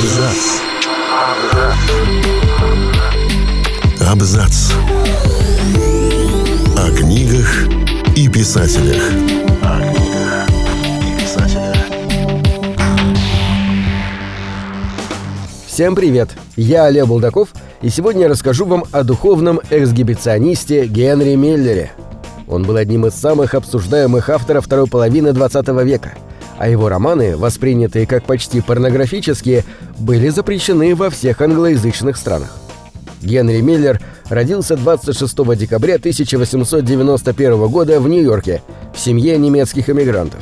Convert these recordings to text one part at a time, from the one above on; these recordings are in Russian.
Абзац. Абзац. О книгах и писателях. О книгах и писателях. Всем привет! Я Олег Булдаков, и сегодня я расскажу вам о духовном эксгибиционисте Генри Миллере. Он был одним из самых обсуждаемых авторов второй половины 20 века, а его романы, воспринятые как почти порнографические, были запрещены во всех англоязычных странах. Генри Миллер родился 26 декабря 1891 года в Нью-Йорке в семье немецких эмигрантов.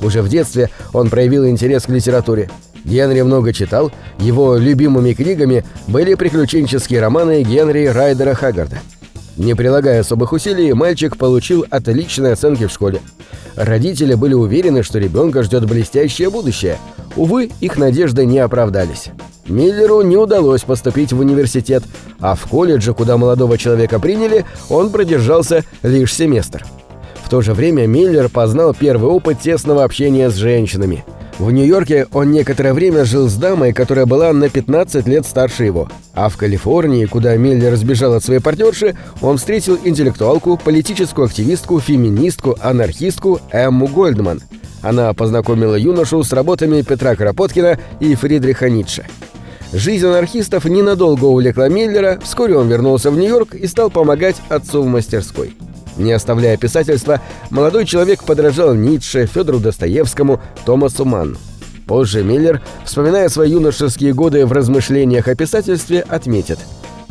Уже в детстве он проявил интерес к литературе. Генри много читал, его любимыми книгами были приключенческие романы Генри Райдера Хаггарда. Не прилагая особых усилий, мальчик получил отличные оценки в школе. Родители были уверены, что ребенка ждет блестящее будущее. Увы, их надежды не оправдались. Миллеру не удалось поступить в университет, а в колледже, куда молодого человека приняли, он продержался лишь семестр. В то же время Миллер познал первый опыт тесного общения с женщинами. В Нью-Йорке он некоторое время жил с дамой, которая была на 15 лет старше его. А в Калифорнии, куда Миллер сбежал от своей партнерши, он встретил интеллектуалку, политическую активистку, феминистку, анархистку Эмму Гольдман. Она познакомила юношу с работами Петра Кропоткина и Фридриха Ницше. Жизнь анархистов ненадолго увлекла Миллера, вскоре он вернулся в Нью-Йорк и стал помогать отцу в мастерской. Не оставляя писательства, молодой человек подражал Ницше, Федору Достоевскому, Томасу Манну. Позже Миллер, вспоминая свои юношеские годы в размышлениях о писательстве, отметит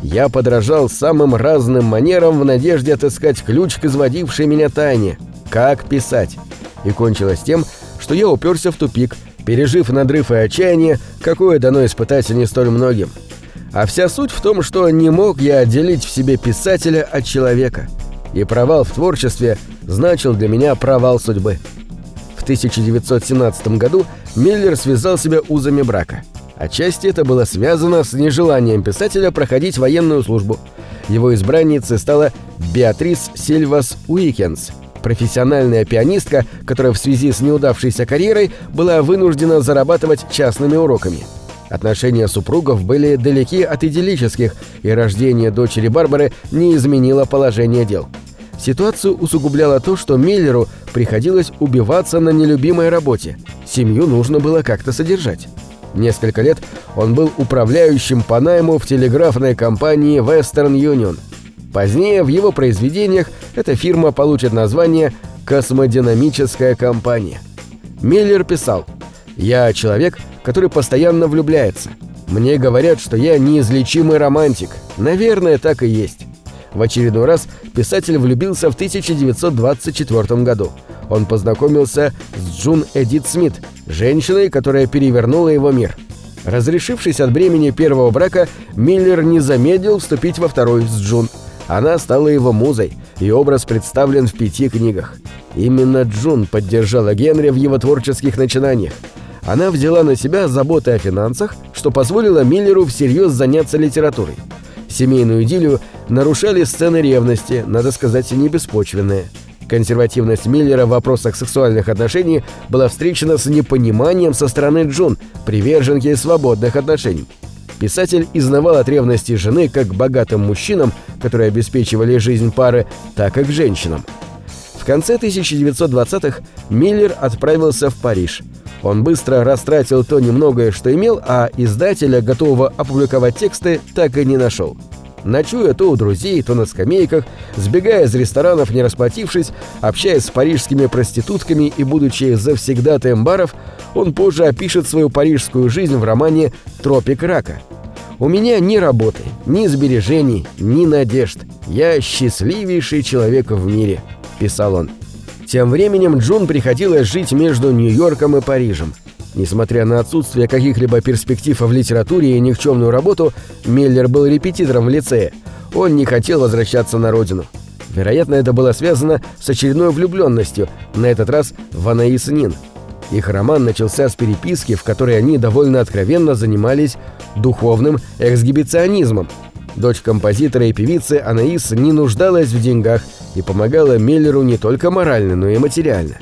«Я подражал самым разным манерам в надежде отыскать ключ к изводившей меня тайне. Как писать?» И кончилось тем, что я уперся в тупик, пережив надрыв и отчаяние, какое дано испытать не столь многим. А вся суть в том, что не мог я отделить в себе писателя от человека – и провал в творчестве значил для меня провал судьбы. В 1917 году Миллер связал себя узами брака. Отчасти это было связано с нежеланием писателя проходить военную службу. Его избранницей стала Беатрис Сильвас Уикенс, профессиональная пианистка, которая в связи с неудавшейся карьерой была вынуждена зарабатывать частными уроками. Отношения супругов были далеки от идиллических, и рождение дочери Барбары не изменило положение дел. Ситуацию усугубляло то, что Миллеру приходилось убиваться на нелюбимой работе. Семью нужно было как-то содержать. Несколько лет он был управляющим по найму в телеграфной компании Western Union. Позднее в его произведениях эта фирма получит название «Космодинамическая компания». Миллер писал «Я человек, который постоянно влюбляется. Мне говорят, что я неизлечимый романтик. Наверное, так и есть. В очередной раз писатель влюбился в 1924 году. Он познакомился с Джун Эдит Смит, женщиной, которая перевернула его мир. Разрешившись от бремени первого брака, Миллер не замедлил вступить во второй с Джун. Она стала его музой, и образ представлен в пяти книгах. Именно Джун поддержала Генри в его творческих начинаниях. Она взяла на себя заботы о финансах, что позволило Миллеру всерьез заняться литературой. Семейную идиллию нарушали сцены ревности, надо сказать, не беспочвенные. Консервативность Миллера в вопросах сексуальных отношений была встречена с непониманием со стороны Джун, приверженки свободных отношений. Писатель изнавал от ревности жены как богатым мужчинам, которые обеспечивали жизнь пары, так и к женщинам. В конце 1920-х Миллер отправился в Париж – он быстро растратил то немногое, что имел, а издателя, готового опубликовать тексты, так и не нашел. Ночуя то у друзей, то на скамейках, сбегая из ресторанов, не расплатившись, общаясь с парижскими проститутками и будучи завсегдатаем баров, он позже опишет свою парижскую жизнь в романе «Тропик рака». «У меня ни работы, ни сбережений, ни надежд. Я счастливейший человек в мире», – писал он. Тем временем Джун приходилось жить между Нью-Йорком и Парижем. Несмотря на отсутствие каких-либо перспектив в литературе и никчемную работу, Миллер был репетитором в лицее. Он не хотел возвращаться на родину. Вероятно, это было связано с очередной влюбленностью, на этот раз в Анаис Нин. Их роман начался с переписки, в которой они довольно откровенно занимались духовным эксгибиционизмом. Дочь композитора и певицы Анаис не нуждалась в деньгах – и помогала Миллеру не только морально, но и материально.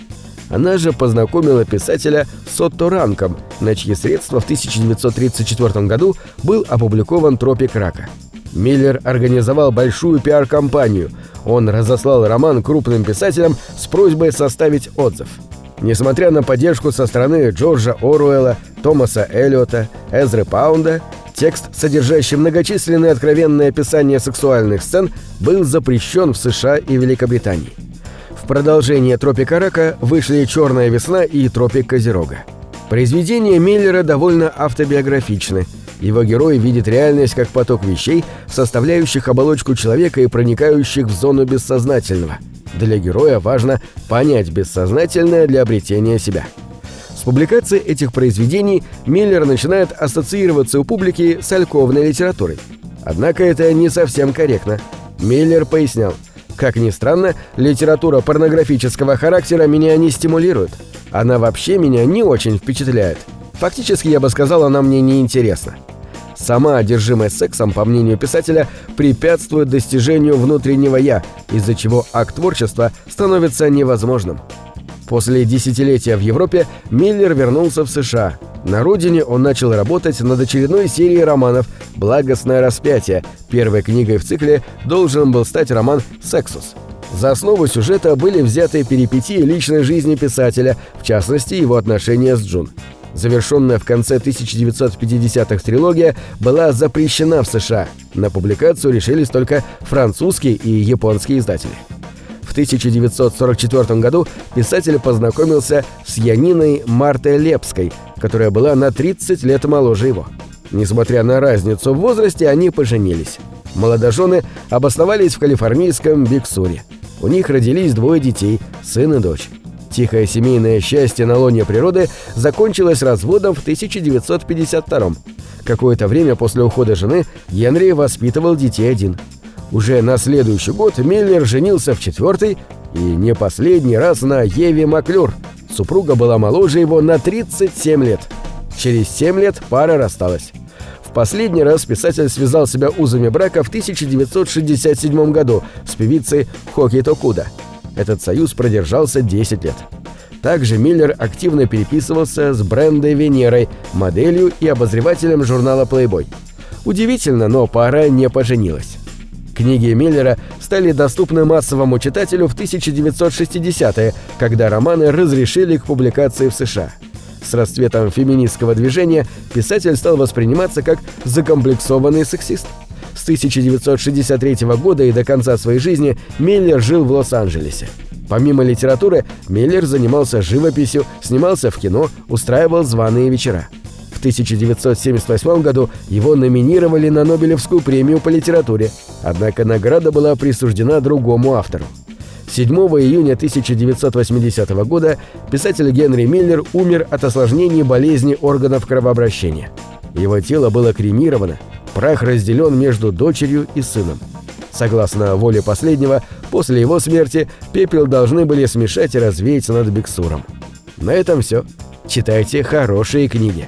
Она же познакомила писателя с Отто Ранком, на чьи средства в 1934 году был опубликован «Тропик рака». Миллер организовал большую пиар-компанию. Он разослал роман крупным писателям с просьбой составить отзыв. Несмотря на поддержку со стороны Джорджа Оруэлла, Томаса Эллиота, Эзры Паунда, текст, содержащий многочисленные откровенные описания сексуальных сцен, был запрещен в США и Великобритании. В продолжение «Тропика рака» вышли «Черная весна» и «Тропик Козерога». Произведения Миллера довольно автобиографичны. Его герой видит реальность как поток вещей, составляющих оболочку человека и проникающих в зону бессознательного. Для героя важно понять бессознательное для обретения себя. С публикацией этих произведений Миллер начинает ассоциироваться у публики с альковной литературой. Однако это не совсем корректно. Миллер пояснял – как ни странно, литература порнографического характера меня не стимулирует. Она вообще меня не очень впечатляет. Фактически, я бы сказал, она мне не интересна. Сама одержимость сексом, по мнению писателя, препятствует достижению внутреннего «я», из-за чего акт творчества становится невозможным. После десятилетия в Европе Миллер вернулся в США. На родине он начал работать над очередной серией романов «Благостное распятие». Первой книгой в цикле должен был стать роман «Сексус». За основу сюжета были взяты перипетии личной жизни писателя, в частности, его отношения с Джун. Завершенная в конце 1950-х трилогия была запрещена в США. На публикацию решились только французские и японские издатели. 1944 году писатель познакомился с Яниной Мартой Лепской, которая была на 30 лет моложе его. Несмотря на разницу в возрасте, они поженились. Молодожены обосновались в калифорнийском Биксуре. У них родились двое детей, сын и дочь. Тихое семейное счастье на лоне природы закончилось разводом в 1952 Какое-то время после ухода жены Генри воспитывал детей один – уже на следующий год Миллер женился в четвертый и не последний раз на Еве Маклюр. Супруга была моложе его на 37 лет. Через 7 лет пара рассталась. В последний раз писатель связал себя узами брака в 1967 году с певицей Хоки Токуда. Этот союз продержался 10 лет. Также Миллер активно переписывался с Брендой Венерой, моделью и обозревателем журнала Playboy. Удивительно, но пара не поженилась. Книги Миллера стали доступны массовому читателю в 1960-е, когда романы разрешили к публикации в США. С расцветом феминистского движения писатель стал восприниматься как закомплексованный сексист. С 1963 года и до конца своей жизни Миллер жил в Лос-Анджелесе. Помимо литературы, Миллер занимался живописью, снимался в кино, устраивал званые вечера. В 1978 году его номинировали на Нобелевскую премию по литературе, однако награда была присуждена другому автору. 7 июня 1980 года писатель Генри Миллер умер от осложнений болезни органов кровообращения. Его тело было кремировано, прах разделен между дочерью и сыном. Согласно воле последнего, после его смерти пепел должны были смешать и развеять над Бексуром. На этом все. Читайте хорошие книги.